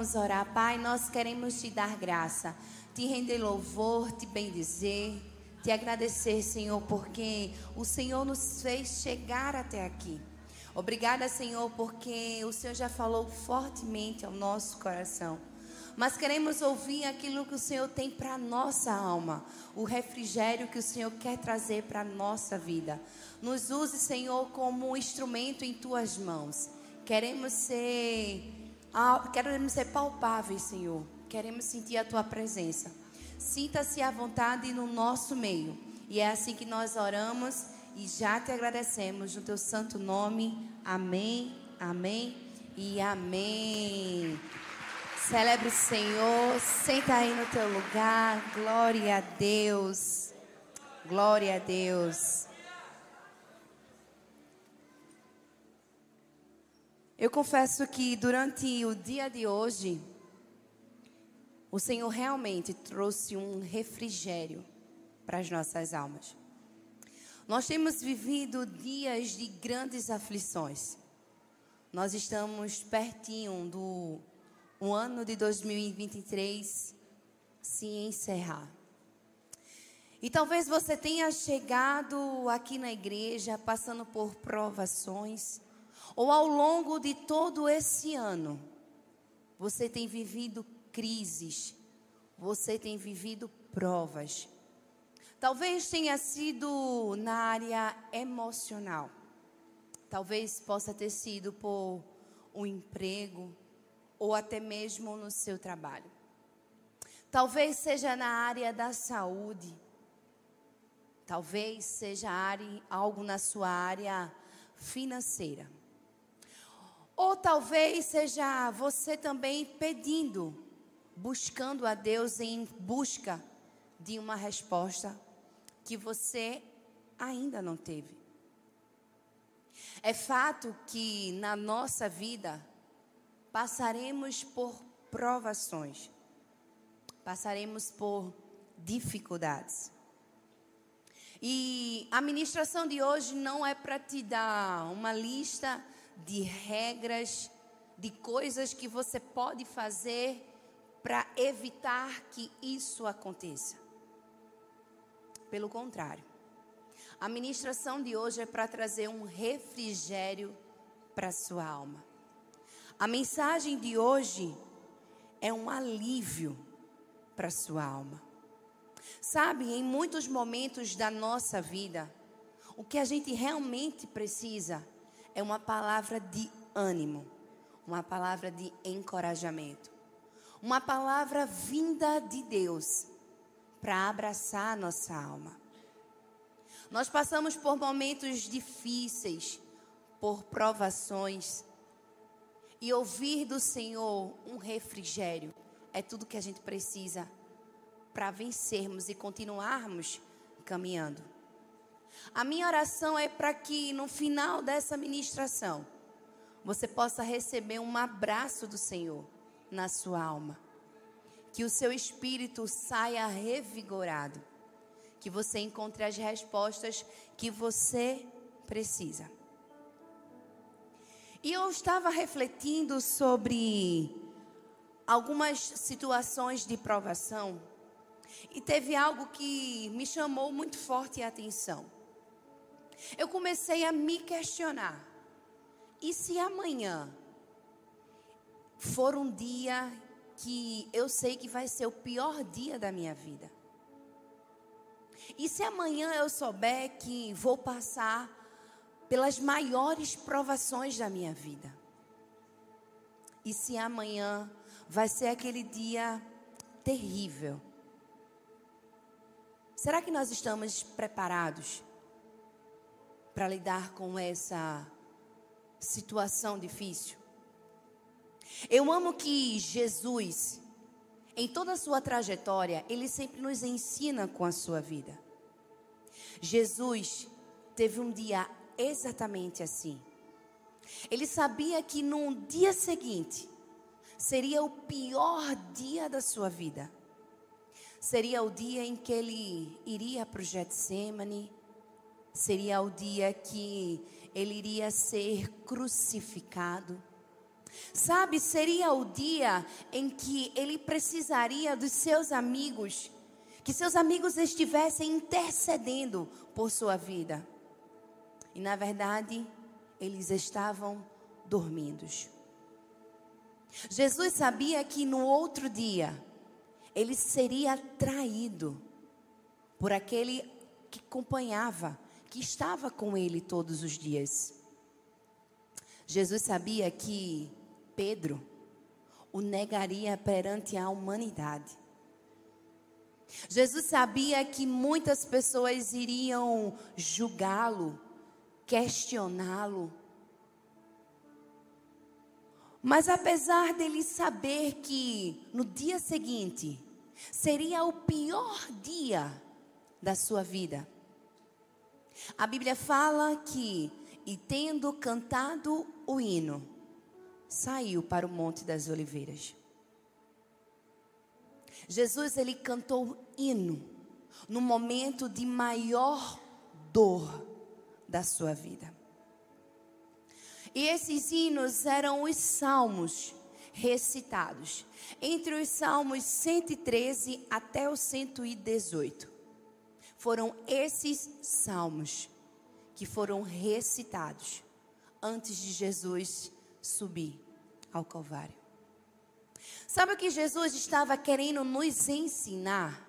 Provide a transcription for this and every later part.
vamos orar. Pai, nós queremos te dar graça, te render louvor, te bendizer, te agradecer, Senhor, porque o Senhor nos fez chegar até aqui. Obrigada, Senhor, porque o Senhor já falou fortemente ao nosso coração. Mas queremos ouvir aquilo que o Senhor tem para nossa alma, o refrigério que o Senhor quer trazer para a nossa vida. Nos use, Senhor, como um instrumento em tuas mãos. Queremos ser, queremos ser palpáveis, Senhor. Queremos sentir a tua presença. Sinta-se à vontade no nosso meio. E é assim que nós oramos e já te agradecemos no teu santo nome. Amém, amém e amém. Celebre o Senhor. Senta aí no teu lugar. Glória a Deus. Glória a Deus. Eu confesso que durante o dia de hoje, o Senhor realmente trouxe um refrigério para as nossas almas. Nós temos vivido dias de grandes aflições. Nós estamos pertinho do um ano de 2023 se encerrar. E talvez você tenha chegado aqui na igreja passando por provações ou ao longo de todo esse ano, você tem vivido crises, você tem vivido provas. Talvez tenha sido na área emocional. Talvez possa ter sido por um emprego ou até mesmo no seu trabalho. Talvez seja na área da saúde. Talvez seja área, algo na sua área financeira. Ou talvez seja você também pedindo, buscando a Deus em busca de uma resposta que você ainda não teve. É fato que na nossa vida passaremos por provações, passaremos por dificuldades. E a ministração de hoje não é para te dar uma lista de regras, de coisas que você pode fazer para evitar que isso aconteça. Pelo contrário, a ministração de hoje é para trazer um refrigério para sua alma. A mensagem de hoje é um alívio para sua alma. Sabe, em muitos momentos da nossa vida, o que a gente realmente precisa é uma palavra de ânimo, uma palavra de encorajamento, uma palavra vinda de Deus para abraçar a nossa alma. Nós passamos por momentos difíceis, por provações, e ouvir do Senhor um refrigério é tudo que a gente precisa para vencermos e continuarmos caminhando. A minha oração é para que no final dessa ministração você possa receber um abraço do Senhor na sua alma. Que o seu espírito saia revigorado. Que você encontre as respostas que você precisa. E eu estava refletindo sobre algumas situações de provação e teve algo que me chamou muito forte a atenção eu comecei a me questionar. E se amanhã for um dia que eu sei que vai ser o pior dia da minha vida? E se amanhã eu souber que vou passar pelas maiores provações da minha vida? E se amanhã vai ser aquele dia terrível? Será que nós estamos preparados para lidar com essa situação difícil. Eu amo que Jesus, em toda a sua trajetória, ele sempre nos ensina com a sua vida. Jesus teve um dia exatamente assim. Ele sabia que no dia seguinte seria o pior dia da sua vida. Seria o dia em que ele iria para o Getsemane, seria o dia que ele iria ser crucificado. Sabe, seria o dia em que ele precisaria dos seus amigos, que seus amigos estivessem intercedendo por sua vida. E na verdade, eles estavam dormindo. Jesus sabia que no outro dia ele seria traído por aquele que acompanhava, que estava com ele todos os dias. Jesus sabia que Pedro o negaria perante a humanidade. Jesus sabia que muitas pessoas iriam julgá-lo, questioná-lo. Mas apesar dele saber que no dia seguinte seria o pior dia da sua vida, a Bíblia fala que, e tendo cantado o hino, saiu para o Monte das Oliveiras. Jesus ele cantou hino no momento de maior dor da sua vida. E esses hinos eram os salmos recitados, entre os salmos 113 até o 118. Foram esses salmos que foram recitados antes de Jesus subir ao Calvário. Sabe o que Jesus estava querendo nos ensinar?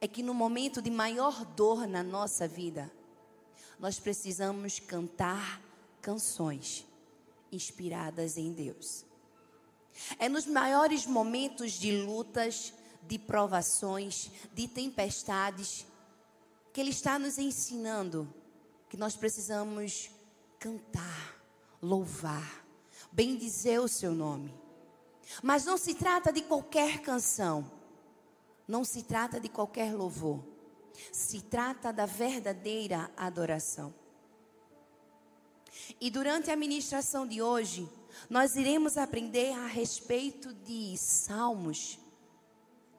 É que no momento de maior dor na nossa vida, nós precisamos cantar canções inspiradas em Deus. É nos maiores momentos de lutas, de provações, de tempestades, que Ele está nos ensinando que nós precisamos cantar, louvar, bendizer o Seu nome. Mas não se trata de qualquer canção, não se trata de qualquer louvor, se trata da verdadeira adoração. E durante a ministração de hoje, nós iremos aprender a respeito de salmos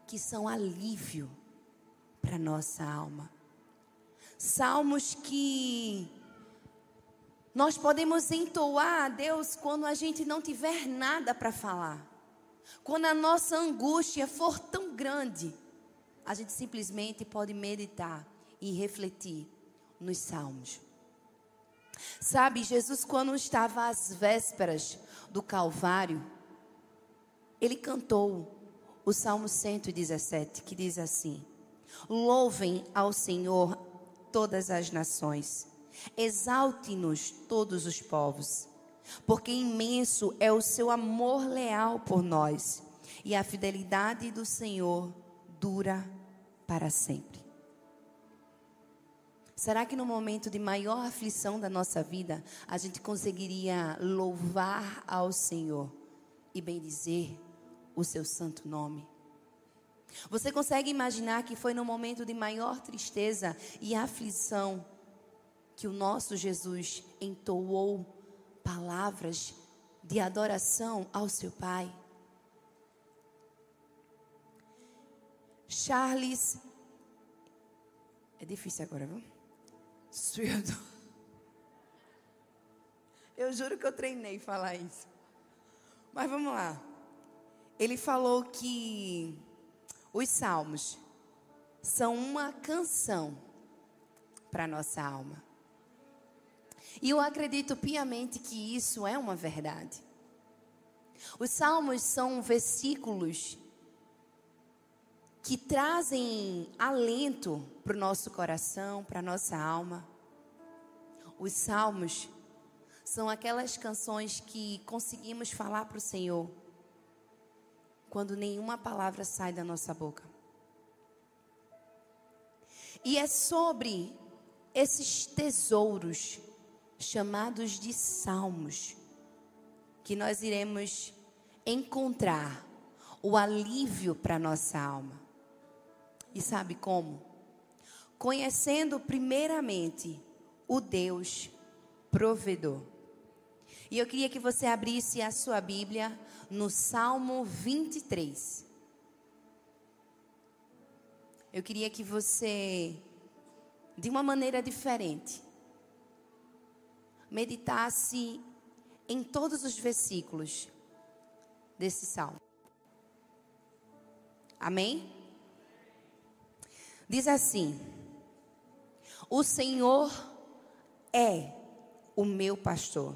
que são alívio para nossa alma. Salmos que nós podemos entoar a Deus quando a gente não tiver nada para falar. Quando a nossa angústia for tão grande, a gente simplesmente pode meditar e refletir nos salmos. Sabe, Jesus, quando estava às vésperas do Calvário, ele cantou o Salmo 117, que diz assim: Louvem ao Senhor todas as nações, exalte-nos todos os povos, porque imenso é o seu amor leal por nós, e a fidelidade do Senhor dura para sempre. Será que no momento de maior aflição da nossa vida, a gente conseguiria louvar ao Senhor e bendizer o seu santo nome? Você consegue imaginar que foi no momento de maior tristeza e aflição que o nosso Jesus entoou palavras de adoração ao seu Pai? Charles. É difícil agora, viu? Swildo. Eu juro que eu treinei falar isso. Mas vamos lá. Ele falou que os salmos são uma canção para nossa alma. E eu acredito piamente que isso é uma verdade. Os salmos são versículos que trazem alento para o nosso coração, para a nossa alma. Os salmos são aquelas canções que conseguimos falar para o Senhor quando nenhuma palavra sai da nossa boca. E é sobre esses tesouros chamados de salmos que nós iremos encontrar o alívio para nossa alma. E sabe como? Conhecendo primeiramente o Deus provedor. E eu queria que você abrisse a sua Bíblia no Salmo 23. Eu queria que você, de uma maneira diferente, meditasse em todos os versículos desse salmo. Amém? Diz assim: O Senhor é o meu pastor,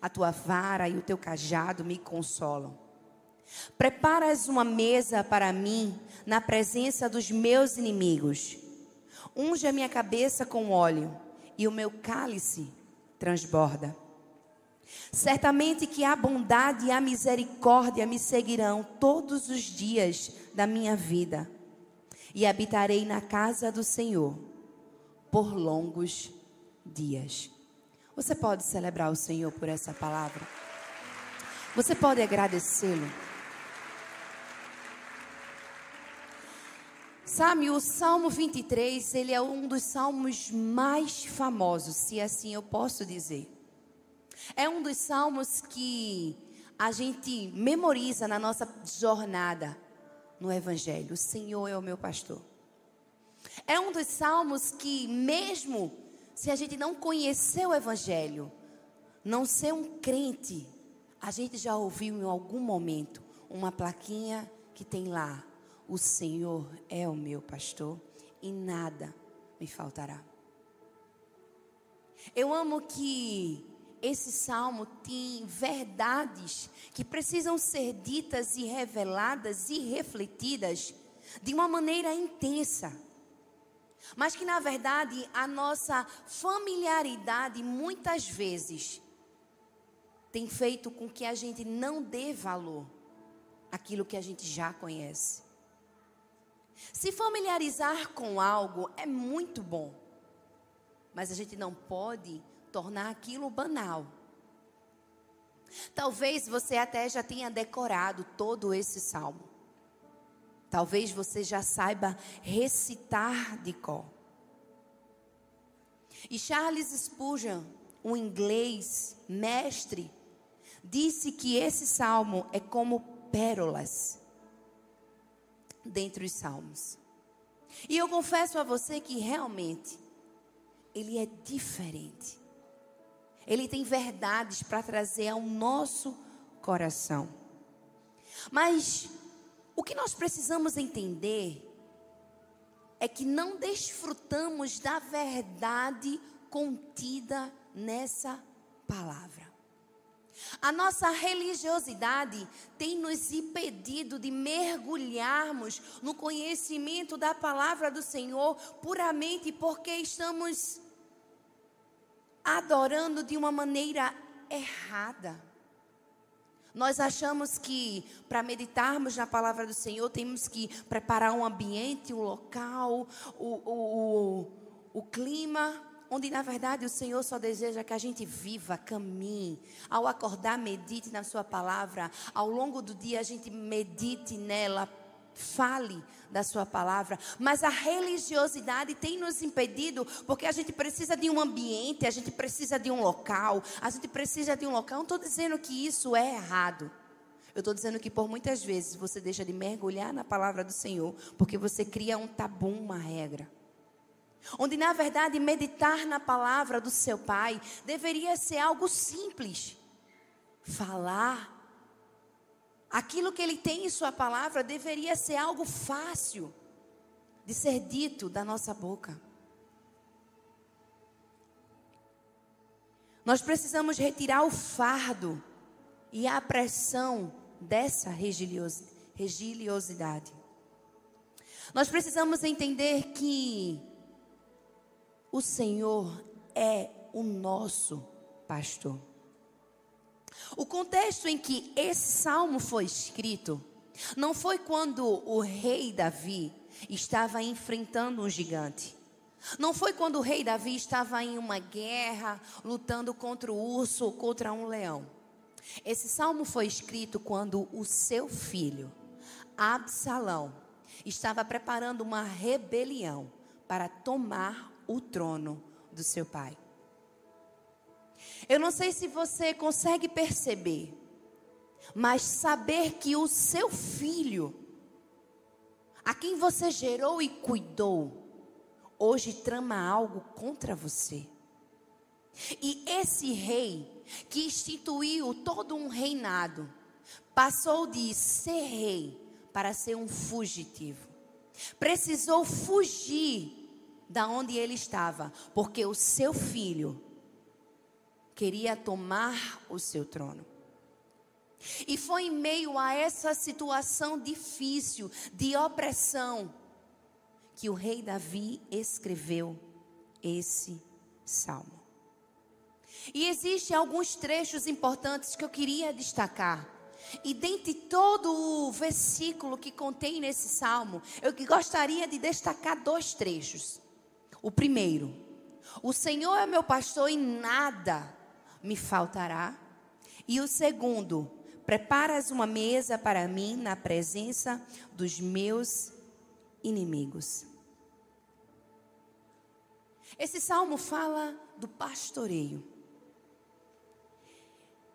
A tua vara e o teu cajado me consolam. Preparas uma mesa para mim na presença dos meus inimigos. Unge a minha cabeça com óleo e o meu cálice transborda. Certamente que a bondade e a misericórdia me seguirão todos os dias da minha vida, e habitarei na casa do Senhor por longos dias. Você pode celebrar o Senhor por essa palavra? Você pode agradecê-lo? Sabe, o Salmo 23, ele é um dos salmos mais famosos, se assim eu posso dizer. É um dos salmos que a gente memoriza na nossa jornada no Evangelho. O Senhor é o meu pastor. É um dos salmos que, mesmo se a gente não conhecer o Evangelho, não ser um crente, a gente já ouviu em algum momento uma plaquinha que tem lá: O Senhor é o meu pastor e nada me faltará. Eu amo que esse salmo tem verdades que precisam ser ditas e reveladas e refletidas de uma maneira intensa. Mas que na verdade a nossa familiaridade muitas vezes tem feito com que a gente não dê valor àquilo que a gente já conhece. Se familiarizar com algo é muito bom, mas a gente não pode tornar aquilo banal. Talvez você até já tenha decorado todo esse salmo. Talvez você já saiba recitar de cor. E Charles Spurgeon, um inglês mestre, disse que esse salmo é como pérolas dentre os salmos. E eu confesso a você que realmente ele é diferente. Ele tem verdades para trazer ao nosso coração. Mas o que nós precisamos entender é que não desfrutamos da verdade contida nessa palavra. A nossa religiosidade tem nos impedido de mergulharmos no conhecimento da palavra do Senhor puramente porque estamos adorando de uma maneira errada. Nós achamos que para meditarmos na palavra do Senhor temos que preparar um ambiente, um local, o, o, o, o clima, onde na verdade o Senhor só deseja que a gente viva, caminhe. Ao acordar, medite na Sua palavra. Ao longo do dia, a gente medite nela, fale da sua palavra, mas a religiosidade tem nos impedido, porque a gente precisa de um ambiente, a gente precisa de um local, a gente precisa de um local. Não estou dizendo que isso é errado. Eu estou dizendo que por muitas vezes você deixa de mergulhar na palavra do Senhor, porque você cria um tabu, uma regra. Onde na verdade meditar na palavra do seu pai deveria ser algo simples. Falar Aquilo que ele tem em Sua palavra deveria ser algo fácil de ser dito da nossa boca. Nós precisamos retirar o fardo e a pressão dessa religiosidade. Nós precisamos entender que o Senhor é o nosso pastor. O contexto em que esse salmo foi escrito não foi quando o rei Davi estava enfrentando um gigante. Não foi quando o rei Davi estava em uma guerra, lutando contra o urso ou contra um leão. Esse salmo foi escrito quando o seu filho, Absalão, estava preparando uma rebelião para tomar o trono do seu pai. Eu não sei se você consegue perceber, mas saber que o seu filho, a quem você gerou e cuidou, hoje trama algo contra você. E esse rei, que instituiu todo um reinado, passou de ser rei para ser um fugitivo. Precisou fugir da onde ele estava, porque o seu filho queria tomar o seu trono. E foi em meio a essa situação difícil de opressão que o rei Davi escreveu esse salmo. E existem alguns trechos importantes que eu queria destacar. E dentre todo o versículo que contém nesse salmo, eu gostaria de destacar dois trechos. O primeiro, o Senhor é meu pastor e nada me faltará. E o segundo, preparas uma mesa para mim na presença dos meus inimigos. Esse salmo fala do pastoreio.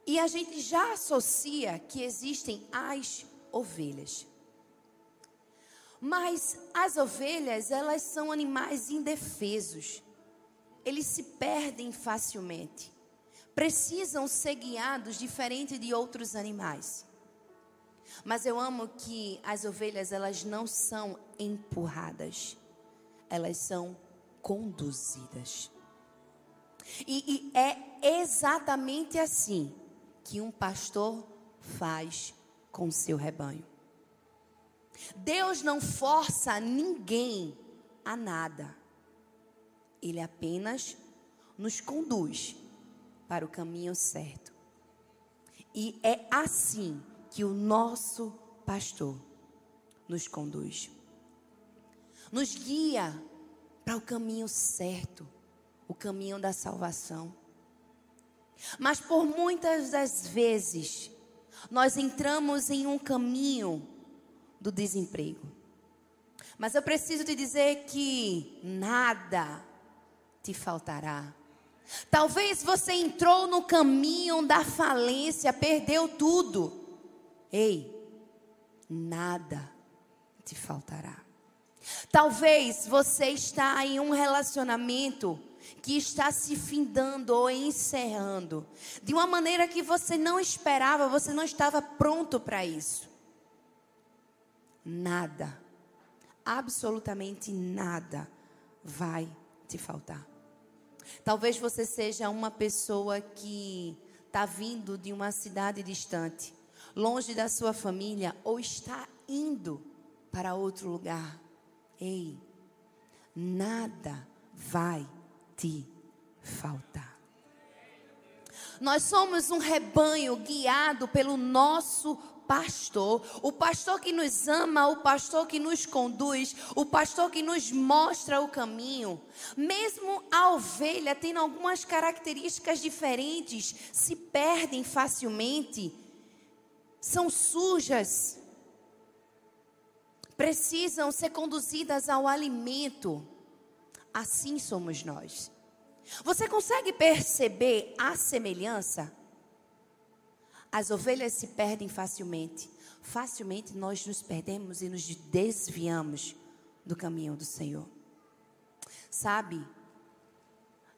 E a gente já associa que existem as ovelhas. Mas as ovelhas, elas são animais indefesos. Eles se perdem facilmente. Precisam ser guiados diferente de outros animais. Mas eu amo que as ovelhas, elas não são empurradas. Elas são conduzidas. E, e é exatamente assim que um pastor faz com seu rebanho. Deus não força ninguém a nada. Ele apenas nos conduz para o caminho certo. E é assim que o nosso pastor nos conduz. Nos guia para o caminho certo, o caminho da salvação. Mas por muitas das vezes, nós entramos em um caminho do desemprego. Mas eu preciso te dizer que nada te faltará. Talvez você entrou no caminho da falência, perdeu tudo. Ei, nada te faltará. Talvez você está em um relacionamento que está se findando ou encerrando de uma maneira que você não esperava, você não estava pronto para isso. Nada, absolutamente nada vai te faltar. Talvez você seja uma pessoa que está vindo de uma cidade distante, longe da sua família, ou está indo para outro lugar. Ei, nada vai te faltar. Nós somos um rebanho guiado pelo nosso pastor, o pastor que nos ama, o pastor que nos conduz, o pastor que nos mostra o caminho. Mesmo a ovelha tendo algumas características diferentes, se perdem facilmente, são sujas, precisam ser conduzidas ao alimento. Assim somos nós. Você consegue perceber a semelhança? As ovelhas se perdem facilmente. Facilmente nós nos perdemos e nos desviamos do caminho do Senhor. Sabe,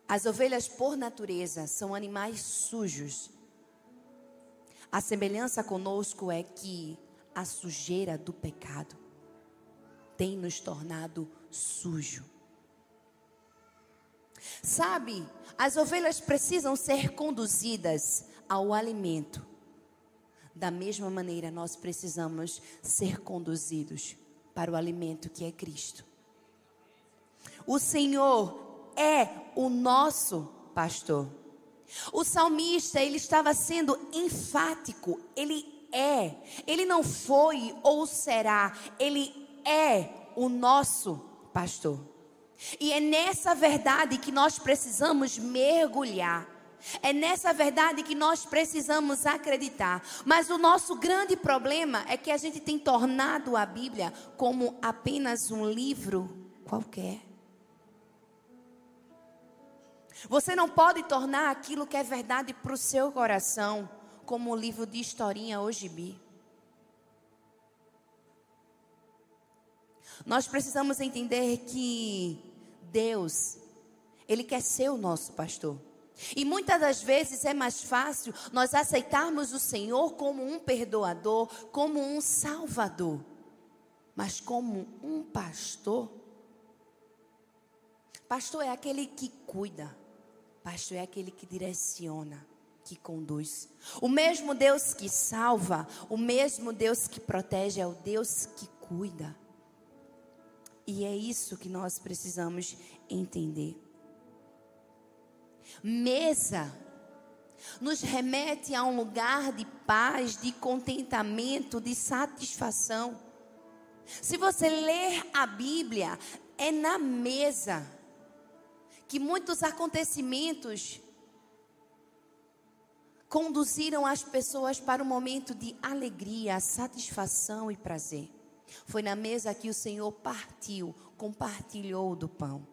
as ovelhas, por natureza, são animais sujos. A semelhança conosco é que a sujeira do pecado tem nos tornado sujo. Sabe, as ovelhas precisam ser conduzidas ao alimento. Da mesma maneira, nós precisamos ser conduzidos para o alimento que é Cristo. O Senhor é o nosso pastor. O salmista, ele estava sendo enfático, ele é, ele não foi ou será, ele é o nosso pastor. E é nessa verdade que nós precisamos mergulhar. É nessa verdade que nós precisamos acreditar. Mas o nosso grande problema é que a gente tem tornado a Bíblia como apenas um livro qualquer. Você não pode tornar aquilo que é verdade para o seu coração como um livro de historinha hoje bi. Nós precisamos entender que Deus, Ele quer ser o nosso pastor. E muitas das vezes é mais fácil nós aceitarmos o Senhor como um perdoador, como um salvador. Mas como um pastor, pastor é aquele que cuida, pastor é aquele que direciona, que conduz. O mesmo Deus que salva, o mesmo Deus que protege, é o Deus que cuida. E é isso que nós precisamos entender. Mesa nos remete a um lugar de paz, de contentamento, de satisfação. Se você ler a Bíblia, é na mesa que muitos acontecimentos conduziram as pessoas para um momento de alegria, satisfação e prazer. Foi na mesa que o Senhor partiu, compartilhou do pão.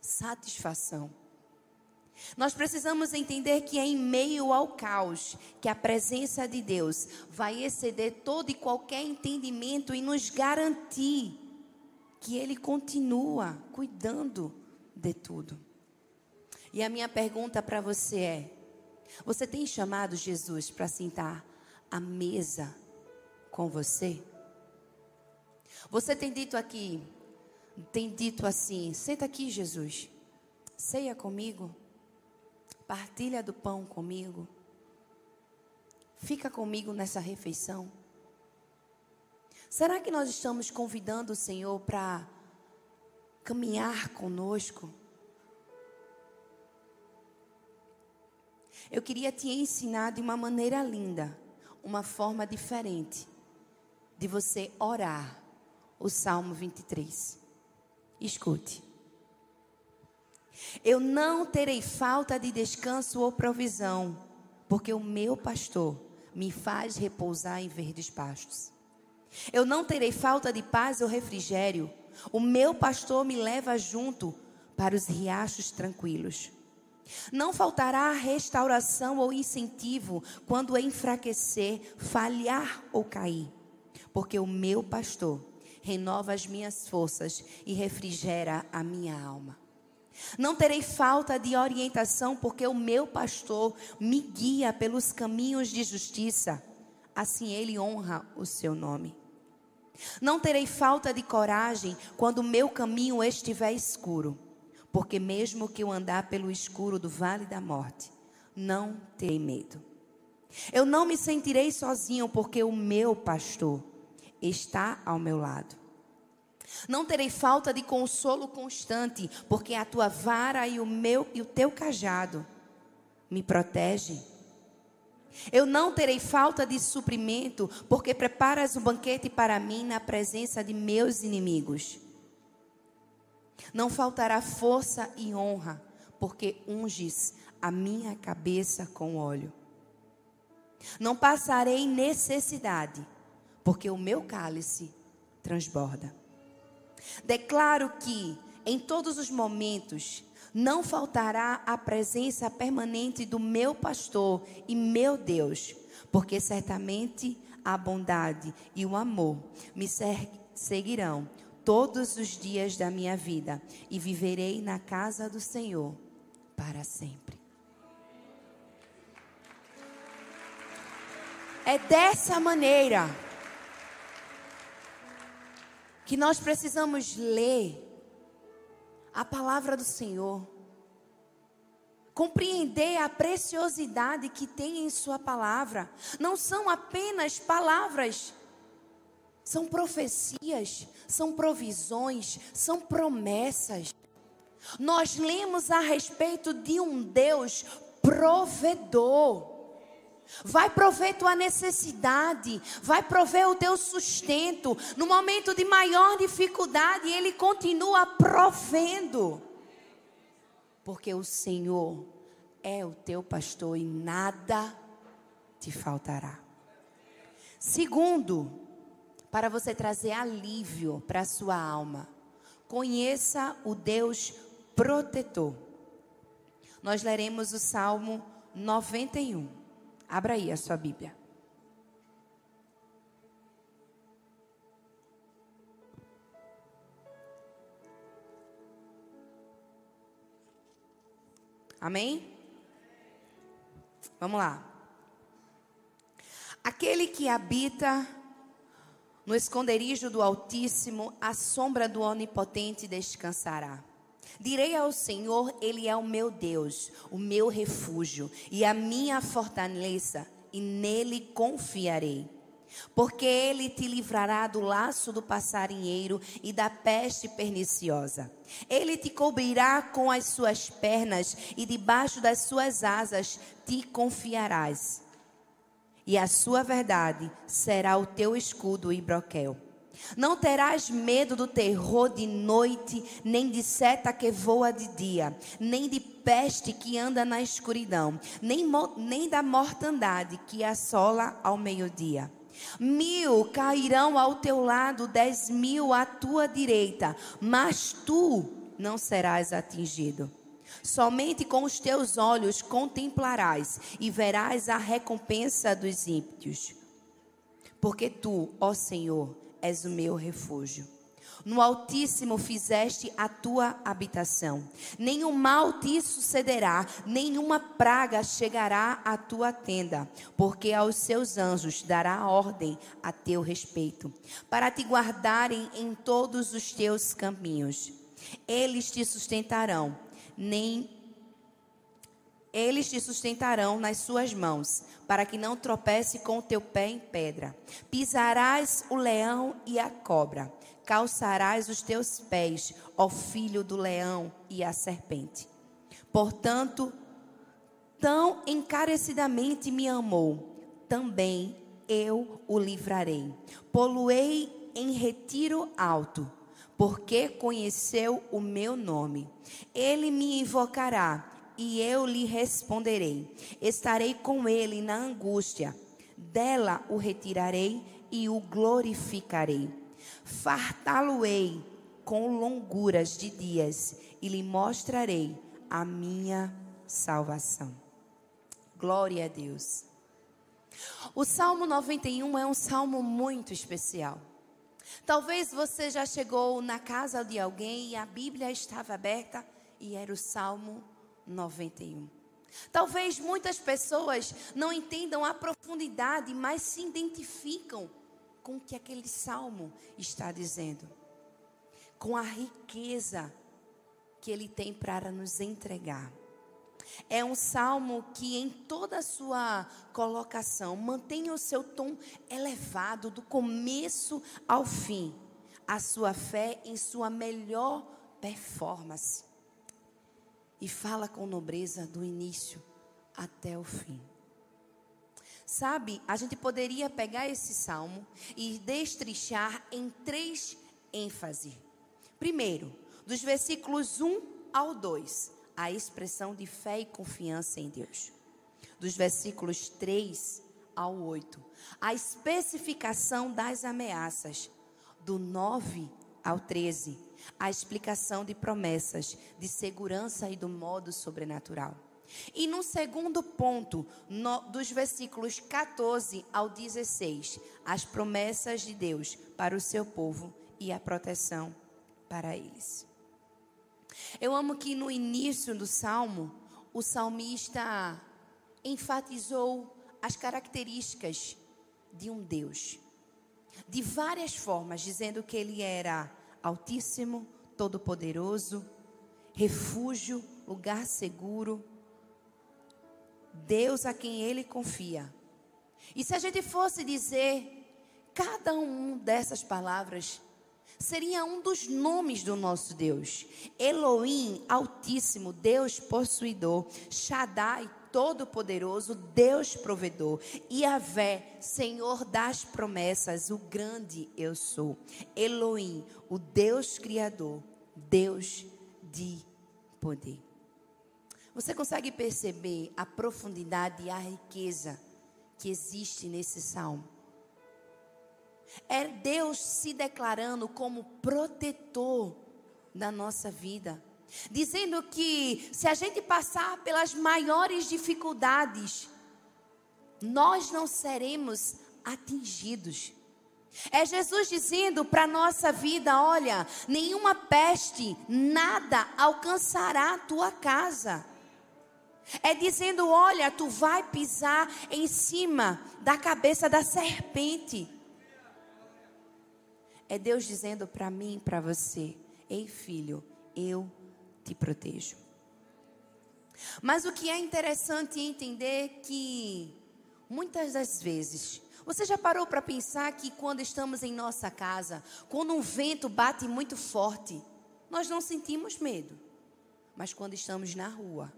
Satisfação. Nós precisamos entender que é em meio ao caos que a presença de Deus vai exceder todo e qualquer entendimento e nos garantir que Ele continua cuidando de tudo. E a minha pergunta para você é: você tem chamado Jesus para sentar à mesa com você? Você tem dito aqui, tem dito assim: senta aqui, Jesus, ceia comigo, partilha do pão comigo, fica comigo nessa refeição. Será que nós estamos convidando o Senhor para caminhar conosco? Eu queria te ensinar de uma maneira linda, uma forma diferente de você orar o Salmo 23. Escute. Eu não terei falta de descanso ou provisão, porque o meu pastor me faz repousar em verdes pastos. Eu não terei falta de paz ou refrigério, o meu pastor me leva junto para os riachos tranquilos. Não faltará restauração ou incentivo quando enfraquecer, falhar ou cair, porque o meu pastor renova as minhas forças e refrigera a minha alma. Não terei falta de orientação, porque o meu pastor me guia pelos caminhos de justiça. Assim ele honra o seu nome. Não terei falta de coragem quando o meu caminho estiver escuro, porque mesmo que eu andar pelo escuro do vale da morte, não terei medo. Eu não me sentirei sozinho, porque o meu pastor está ao meu lado. Não terei falta de consolo constante, porque a tua vara e o meu e o teu cajado me protegem. Eu não terei falta de suprimento, porque preparas um banquete para mim na presença de meus inimigos. Não faltará força e honra, porque unges a minha cabeça com óleo. Não passarei necessidade, porque o meu cálice transborda. Declaro que em todos os momentos não faltará a presença permanente do meu pastor e meu Deus, porque certamente a bondade e o amor me seguirão todos os dias da minha vida e viverei na casa do Senhor para sempre. É dessa maneira que nós precisamos ler a palavra do Senhor, compreender a preciosidade que tem em Sua palavra. Não são apenas palavras, são profecias, são provisões, são promessas. Nós lemos a respeito de um Deus provedor. Vai prover tua necessidade, vai prover o teu sustento. No momento de maior dificuldade, Ele continua provendo. Porque o Senhor é o teu pastor e nada te faltará. Segundo, para você trazer alívio para a sua alma, conheça o Deus protetor. Nós leremos o Salmo 91. Abra aí a sua Bíblia. Amém? Vamos lá. Aquele que habita no esconderijo do Altíssimo, a sombra do Onipotente descansará. Direi ao Senhor, Ele é o meu Deus, o meu refúgio e a minha fortaleza, e nele confiarei. Porque ele te livrará do laço do passarinheiro e da peste perniciosa. Ele te cobrirá com as suas pernas e debaixo das suas asas te confiarás. E a sua verdade será o teu escudo e broquel. Não terás medo do terror de noite, nem de seta que voa de dia, nem de peste que anda na escuridão, nem, nem da mortandade que assola ao meio-dia. Mil cairão ao teu lado, dez mil à tua direita, mas tu não serás atingido. Somente com os teus olhos contemplarás e verás a recompensa dos ímpios. Porque tu, ó Senhor, és o meu refúgio. No Altíssimo fizeste a tua habitação. Nenhum mal te sucederá, nenhuma praga chegará à tua tenda, porque aos seus anjos dará ordem a teu respeito, para te guardarem em todos os teus caminhos. Eles te sustentarão, nem eles te sustentarão nas suas mãos, para que não tropece com o teu pé em pedra. Pisarás o leão e a cobra calçarás os teus pés, ó filho do leão e a serpente. Portanto, tão encarecidamente me amou, também eu o livrarei. Poluei em retiro alto, porque conheceu o meu nome. Ele me invocará e eu lhe responderei. Estarei com ele na angústia. Dela o retirarei e o glorificarei fartá-lo-ei com longuras de dias e lhe mostrarei a minha salvação. Glória a Deus. O Salmo 91 é um salmo muito especial. Talvez você já chegou na casa de alguém e a Bíblia estava aberta e era o Salmo 91. Talvez muitas pessoas não entendam a profundidade, mas se identificam com o que aquele salmo está dizendo, com a riqueza que ele tem para nos entregar. É um salmo que, em toda a sua colocação, mantém o seu tom elevado, do começo ao fim, a sua fé em sua melhor performance. E fala com nobreza do início até o fim. Sabe, a gente poderia pegar esse salmo e destrichar em três ênfases. Primeiro, dos versículos 1 ao 2, a expressão de fé e confiança em Deus. Dos versículos 3 ao 8, a especificação das ameaças. Do 9 ao 13, a explicação de promessas de segurança e do modo sobrenatural. E no segundo ponto, no, dos versículos 14 ao 16, as promessas de Deus para o seu povo e a proteção para eles. Eu amo que no início do salmo, o salmista enfatizou as características de um Deus, de várias formas, dizendo que ele era altíssimo, todo-poderoso, refúgio, lugar seguro Deus a quem ele confia. E se a gente fosse dizer cada um dessas palavras, seria um dos nomes do nosso Deus. Elohim, Altíssimo, Deus possuidor. Shaddai, Todo-Poderoso, Deus provedor. Yahvé, Senhor das promessas, o grande eu sou. Elohim, o Deus criador, Deus de poder. Você consegue perceber a profundidade e a riqueza que existe nesse salmo? É Deus se declarando como protetor da nossa vida, dizendo que se a gente passar pelas maiores dificuldades, nós não seremos atingidos. É Jesus dizendo para a nossa vida: olha, nenhuma peste, nada alcançará a tua casa. É dizendo: olha, tu vai pisar em cima da cabeça da serpente. É Deus dizendo para mim, para você: ei filho, eu te protejo. Mas o que é interessante entender é que muitas das vezes você já parou para pensar que quando estamos em nossa casa, quando um vento bate muito forte, nós não sentimos medo. Mas quando estamos na rua,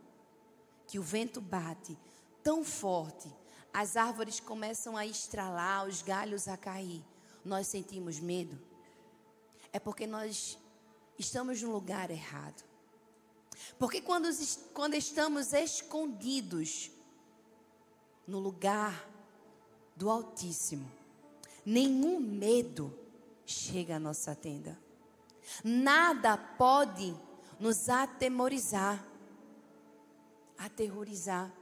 que o vento bate tão forte, as árvores começam a estralar, os galhos a cair, nós sentimos medo. É porque nós estamos no lugar errado. Porque quando, quando estamos escondidos no lugar do Altíssimo, nenhum medo chega à nossa tenda. Nada pode nos atemorizar, aterrorizar.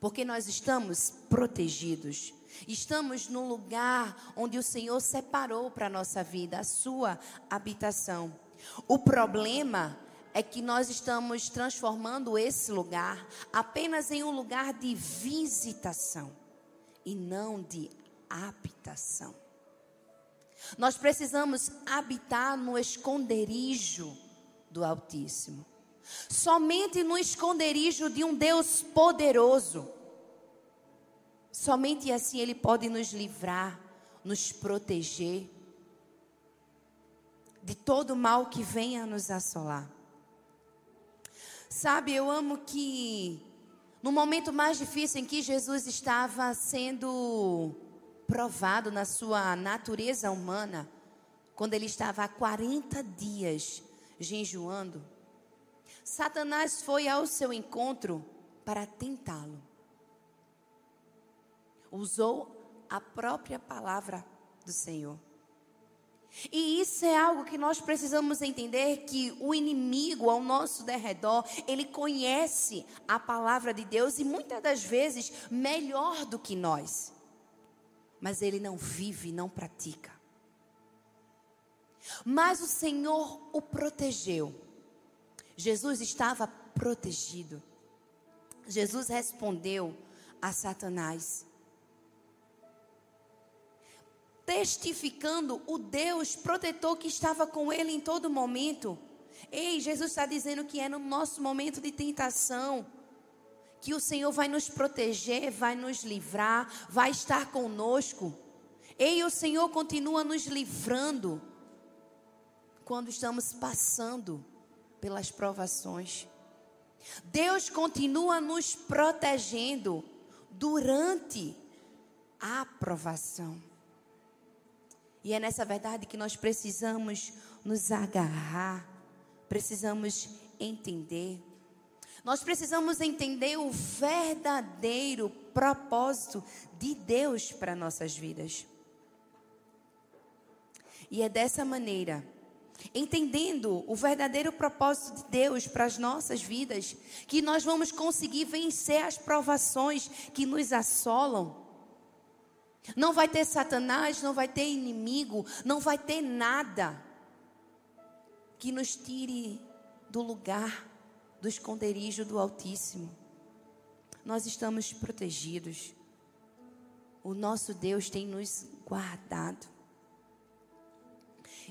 Porque nós estamos protegidos. Estamos num lugar onde o Senhor separou para a nossa vida, a sua habitação. O problema é que nós estamos transformando esse lugar apenas em um lugar de visitação e não de habitação. Nós precisamos habitar no esconderijo do Altíssimo. Somente no esconderijo de um Deus poderoso. Somente assim Ele pode nos livrar, nos proteger de todo mal que venha nos assolar. Sabe, eu amo que no momento mais difícil em que Jesus estava sendo provado na sua natureza humana, quando ele estava há 40 dias jejuando, Satanás foi ao seu encontro para tentá-lo. Usou a própria palavra do Senhor. E isso é algo que nós precisamos entender que o inimigo ao nosso derredor, ele conhece a palavra de Deus e muitas das vezes melhor do que nós. Mas ele não vive, não pratica. Mas o Senhor o protegeu. Jesus estava protegido. Jesus respondeu a Satanás: testificando o Deus protetor que estava com ele em todo momento. Ei, Jesus está dizendo que é no nosso momento de tentação que o Senhor vai nos proteger, vai nos livrar, vai estar conosco. Ei, o Senhor continua nos livrando quando estamos passando pelas provações. Deus continua nos protegendo durante a provação. E é nessa verdade que nós precisamos nos agarrar, precisamos entender. Nós precisamos entender o verdadeiro propósito de Deus para nossas vidas. E é dessa maneira, entendendo o verdadeiro propósito de Deus para as nossas vidas, que nós vamos conseguir vencer as provações que nos assolam não vai ter Satanás, não vai ter inimigo, não vai ter nada que nos tire do lugar do esconderijo do Altíssimo. Nós estamos protegidos. O nosso Deus tem nos guardado.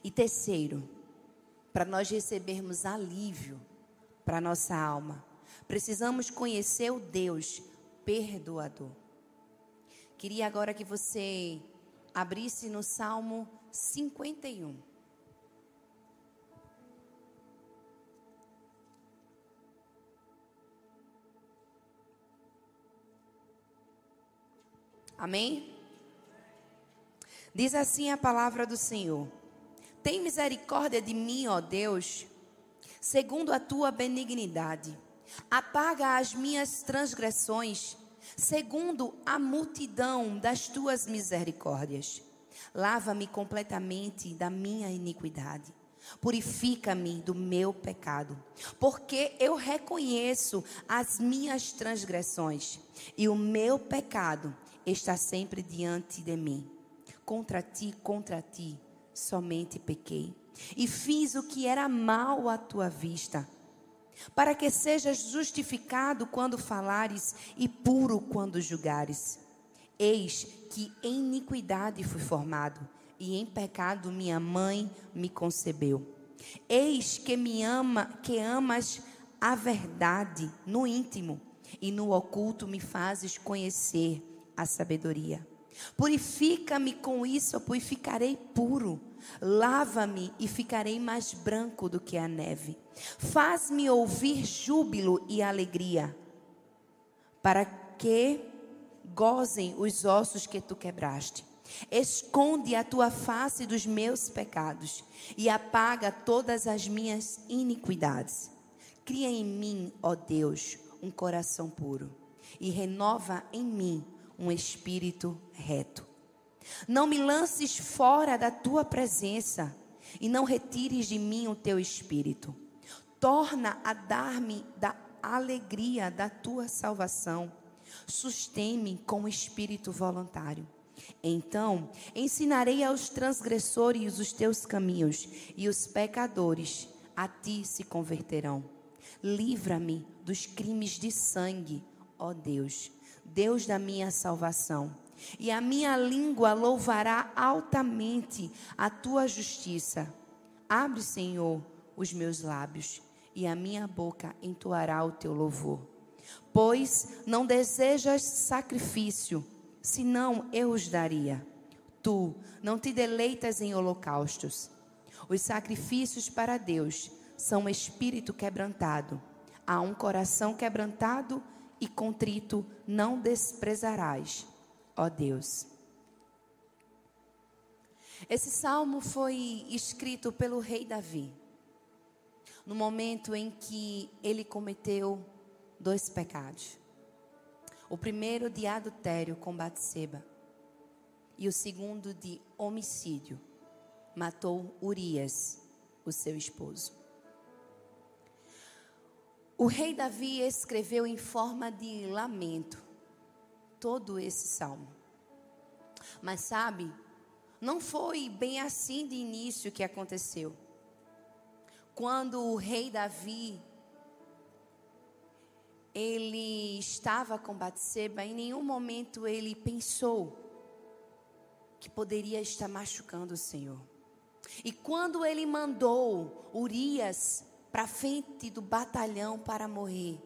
E terceiro, para nós recebermos alívio para nossa alma, precisamos conhecer o Deus perdoador. Queria agora que você abrisse no Salmo 51. Amém? Diz assim a palavra do Senhor: Tem misericórdia de mim, ó Deus, segundo a tua benignidade, Apaga as minhas transgressões, segundo a multidão das tuas misericórdias. Lava-me completamente da minha iniquidade. Purifica-me do meu pecado, porque eu reconheço as minhas transgressões e o meu pecado está sempre diante de mim. Contra ti, contra ti, somente pequei e fiz o que era mal à tua vista, para que sejas justificado quando falares e puro quando julgares. Eis que em iniquidade fui formado, e em pecado minha mãe me concebeu. Eis que me ama, que amas a verdade no íntimo, e no oculto me fazes conhecer a sabedoria. Purifica-me com isso, e ficarei puro. Lava-me e ficarei mais branco do que a neve. Faz-me ouvir júbilo e alegria, para que gozem os ossos que tu quebraste. Esconde a tua face dos meus pecados e apaga todas as minhas iniquidades. Cria em mim, ó Deus, um coração puro e renova em mim um espírito reto. Não me lances fora da tua presença e não retires de mim o teu espírito. Torna a dar-me da alegria da tua salvação. Sustém-me com o espírito voluntário. Então ensinarei aos transgressores os teus caminhos, e os pecadores a ti se converterão. Livra-me dos crimes de sangue, ó Deus, Deus da minha salvação e a minha língua louvará altamente a tua justiça. Abre, Senhor, os meus lábios, e a minha boca entoará o teu louvor. Pois não desejas sacrifício, senão eu os daria. Tu não te deleitas em holocaustos. Os sacrifícios para Deus são espírito quebrantado. A um coração quebrantado e contrito não desprezarás ó Deus. Esse salmo foi escrito pelo rei Davi, no momento em que ele cometeu dois pecados. O primeiro de adultério com Batseba e o segundo de homicídio. Matou Urias, o seu esposo. O rei Davi escreveu em forma de lamento todo esse salmo. Mas sabe, não foi bem assim de início que aconteceu. Quando o rei Davi ele estava com Batseba, em nenhum momento ele pensou que poderia estar machucando o Senhor. E quando ele mandou Urias para frente do batalhão para morrer,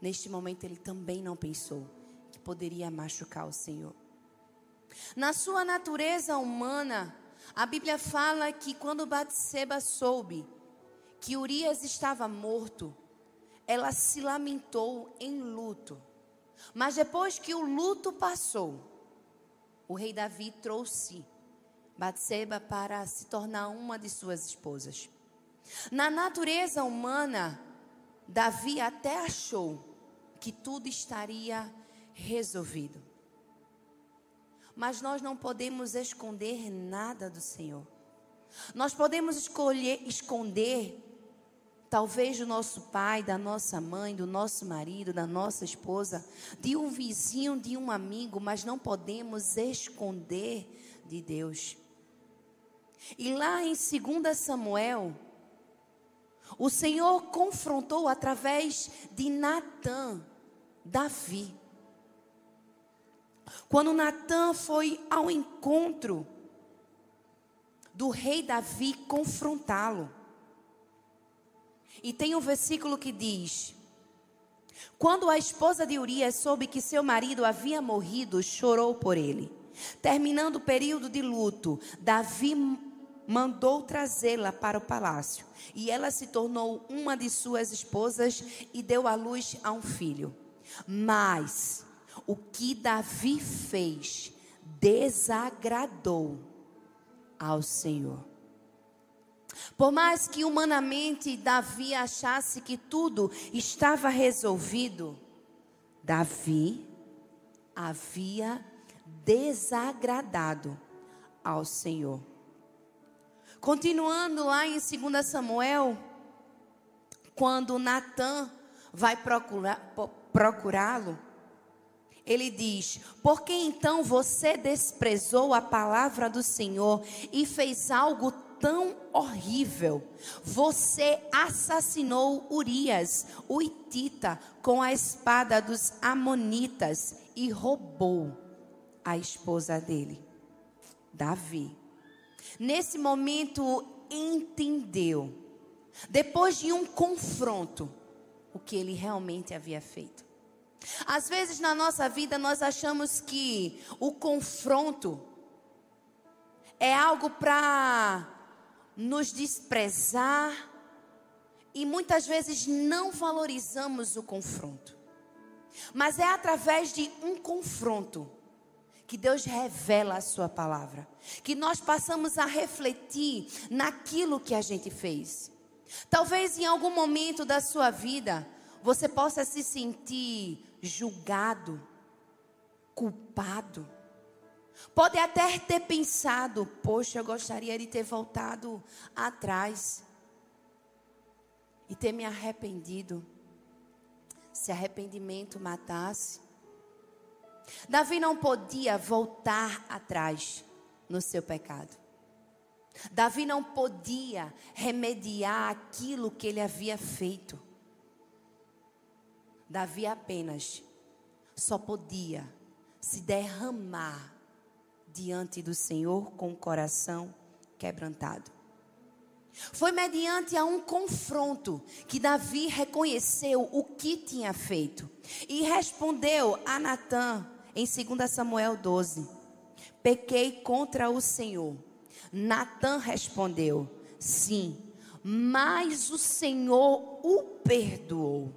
neste momento ele também não pensou poderia machucar o Senhor. Na sua natureza humana, a Bíblia fala que quando Batseba soube que Urias estava morto, ela se lamentou em luto. Mas depois que o luto passou, o rei Davi trouxe Batseba para se tornar uma de suas esposas. Na natureza humana, Davi até achou que tudo estaria resolvido. Mas nós não podemos esconder nada do Senhor. Nós podemos escolher esconder talvez do nosso pai, da nossa mãe, do nosso marido, da nossa esposa, de um vizinho, de um amigo, mas não podemos esconder de Deus. E lá em 2 Samuel, o Senhor confrontou através de Natã, Davi. Quando Natan foi ao encontro do rei Davi confrontá-lo. E tem um versículo que diz: Quando a esposa de Urias soube que seu marido havia morrido, chorou por ele. Terminando o período de luto, Davi mandou trazê-la para o palácio. E ela se tornou uma de suas esposas e deu à luz a um filho. Mas o que Davi fez desagradou ao Senhor. Por mais que humanamente Davi achasse que tudo estava resolvido, Davi havia desagradado ao Senhor. Continuando lá em 2 Samuel, quando Natan vai procurá-lo, ele diz: Por que então você desprezou a palavra do Senhor e fez algo tão horrível? Você assassinou Urias, o Itita, com a espada dos Amonitas e roubou a esposa dele, Davi. Nesse momento, entendeu, depois de um confronto, o que ele realmente havia feito. Às vezes na nossa vida nós achamos que o confronto é algo para nos desprezar e muitas vezes não valorizamos o confronto. Mas é através de um confronto que Deus revela a sua palavra, que nós passamos a refletir naquilo que a gente fez. Talvez em algum momento da sua vida você possa se sentir julgado, culpado. Pode até ter pensado, poxa, eu gostaria de ter voltado atrás e ter me arrependido. Se arrependimento matasse. Davi não podia voltar atrás no seu pecado. Davi não podia remediar aquilo que ele havia feito. Davi apenas só podia se derramar diante do Senhor com o coração quebrantado. Foi mediante a um confronto que Davi reconheceu o que tinha feito e respondeu a Natã em 2 Samuel 12: Pequei contra o Senhor. Natã respondeu: Sim, mas o Senhor o perdoou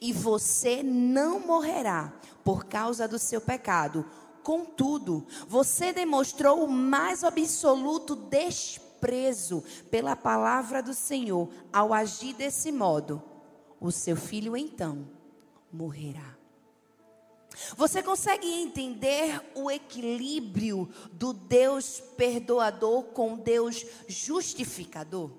e você não morrerá por causa do seu pecado. Contudo, você demonstrou o mais absoluto desprezo pela palavra do Senhor ao agir desse modo. O seu filho então morrerá. Você consegue entender o equilíbrio do Deus perdoador com Deus justificador?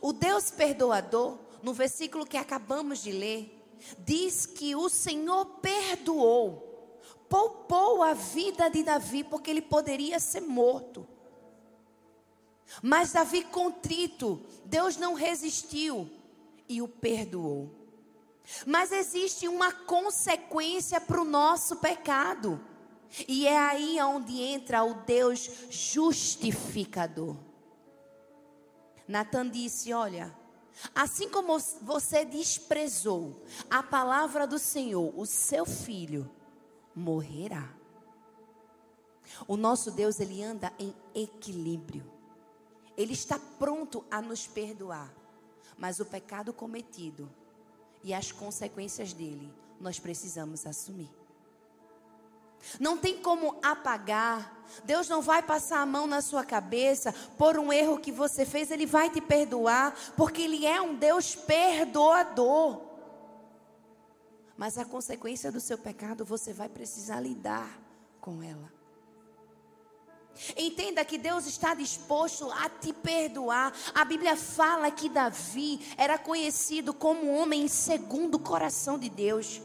O Deus perdoador no versículo que acabamos de ler, diz que o Senhor perdoou, poupou a vida de Davi, porque ele poderia ser morto. Mas Davi contrito, Deus não resistiu e o perdoou. Mas existe uma consequência para o nosso pecado. E é aí onde entra o Deus justificador. Natan disse: Olha, Assim como você desprezou a palavra do Senhor, o seu filho morrerá. O nosso Deus, ele anda em equilíbrio. Ele está pronto a nos perdoar. Mas o pecado cometido e as consequências dele, nós precisamos assumir. Não tem como apagar. Deus não vai passar a mão na sua cabeça por um erro que você fez, Ele vai te perdoar, porque Ele é um Deus perdoador. Mas a consequência do seu pecado você vai precisar lidar com ela. Entenda que Deus está disposto a te perdoar. A Bíblia fala que Davi era conhecido como homem segundo o coração de Deus.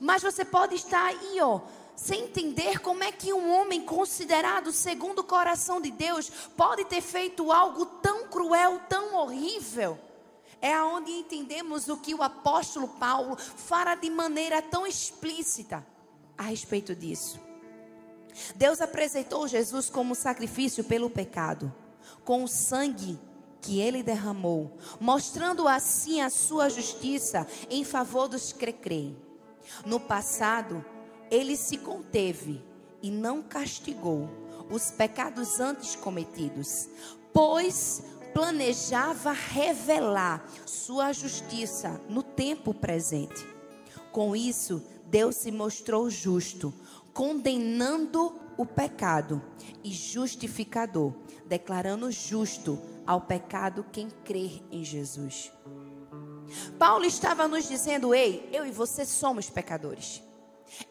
Mas você pode estar aí, ó, sem entender como é que um homem considerado segundo o coração de Deus pode ter feito algo tão cruel, tão horrível. É aonde entendemos o que o apóstolo Paulo fala de maneira tão explícita a respeito disso. Deus apresentou Jesus como sacrifício pelo pecado, com o sangue que ele derramou, mostrando assim a sua justiça em favor dos que creem. No passado, ele se conteve e não castigou os pecados antes cometidos, pois planejava revelar sua justiça no tempo presente. Com isso, Deus se mostrou justo, condenando o pecado e justificador, declarando justo ao pecado quem crer em Jesus. Paulo estava nos dizendo: ei, eu e você somos pecadores.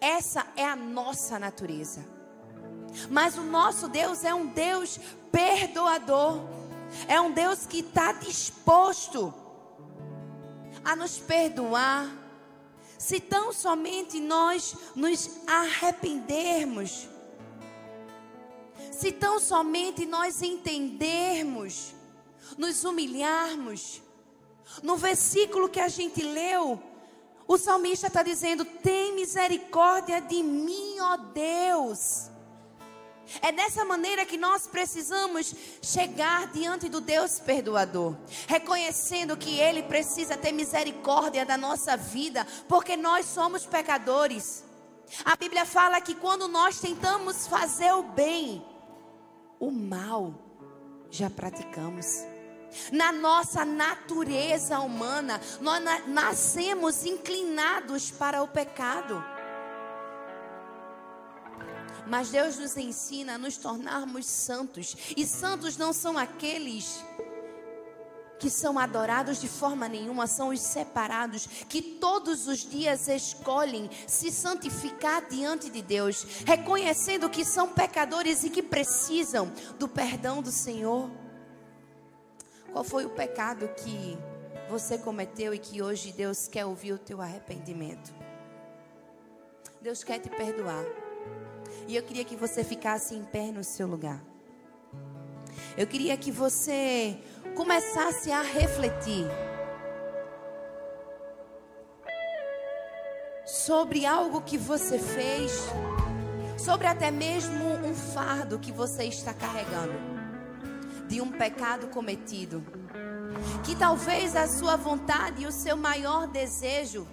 Essa é a nossa natureza. Mas o nosso Deus é um Deus perdoador. É um Deus que está disposto a nos perdoar. Se tão somente nós nos arrependermos. Se tão somente nós entendermos, nos humilharmos. No versículo que a gente leu, o salmista está dizendo: Tem misericórdia de mim, ó Deus. É dessa maneira que nós precisamos chegar diante do Deus perdoador, reconhecendo que Ele precisa ter misericórdia da nossa vida, porque nós somos pecadores. A Bíblia fala que quando nós tentamos fazer o bem, o mal já praticamos. Na nossa natureza humana, nós nascemos inclinados para o pecado. Mas Deus nos ensina a nos tornarmos santos. E santos não são aqueles que são adorados de forma nenhuma, são os separados, que todos os dias escolhem se santificar diante de Deus, reconhecendo que são pecadores e que precisam do perdão do Senhor. Qual foi o pecado que você cometeu e que hoje Deus quer ouvir o teu arrependimento? Deus quer te perdoar. E eu queria que você ficasse em pé no seu lugar. Eu queria que você começasse a refletir sobre algo que você fez, sobre até mesmo um fardo que você está carregando de um pecado cometido. Que talvez a sua vontade e o seu maior desejo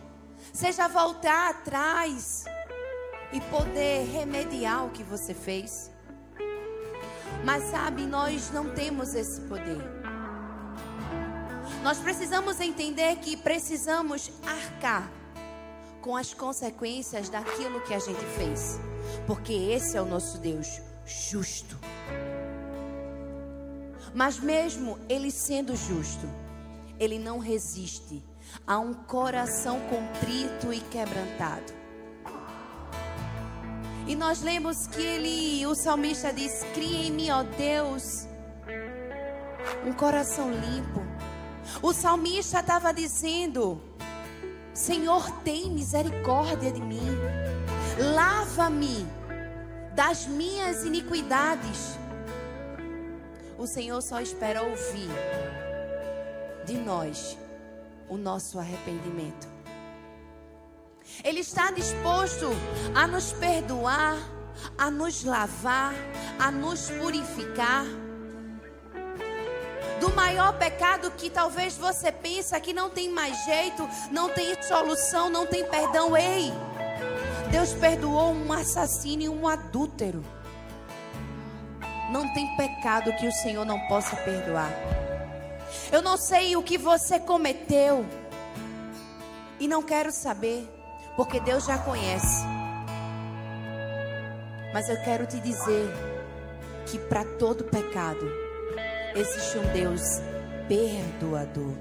seja voltar atrás e poder remediar o que você fez. Mas sabe, nós não temos esse poder. Nós precisamos entender que precisamos arcar com as consequências daquilo que a gente fez, porque esse é o nosso Deus justo. Mas mesmo ele sendo justo, ele não resiste a um coração contrito e quebrantado. E nós lemos que ele, o salmista diz: Cria em mim, ó Deus, um coração limpo. O salmista estava dizendo: Senhor, tem misericórdia de mim, lava-me das minhas iniquidades o Senhor só espera ouvir de nós o nosso arrependimento. Ele está disposto a nos perdoar, a nos lavar, a nos purificar. Do maior pecado que talvez você pensa que não tem mais jeito, não tem solução, não tem perdão. Ei, Deus perdoou um assassino e um adúltero. Não tem pecado que o Senhor não possa perdoar. Eu não sei o que você cometeu. E não quero saber, porque Deus já conhece. Mas eu quero te dizer que para todo pecado existe um Deus perdoador.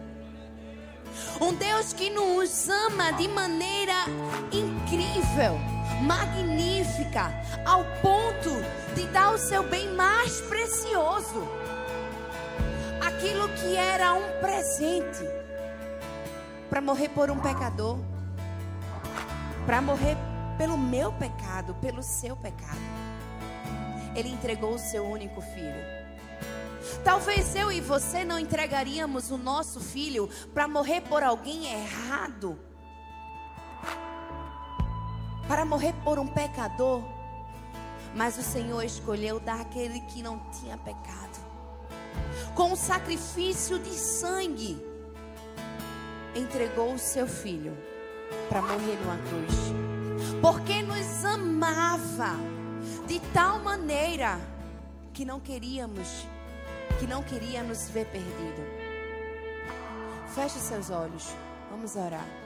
Um Deus que nos ama de maneira incrível magnífica, ao ponto de dar o seu bem mais precioso, aquilo que era um presente, para morrer por um pecador, para morrer pelo meu pecado, pelo seu pecado. Ele entregou o seu único filho. Talvez eu e você não entregaríamos o nosso filho para morrer por alguém errado para morrer por um pecador, mas o Senhor escolheu dar aquele que não tinha pecado, com o sacrifício de sangue, entregou o seu filho para morrer numa cruz, porque nos amava de tal maneira que não queríamos, que não queria nos ver perdido. Feche seus olhos, vamos orar.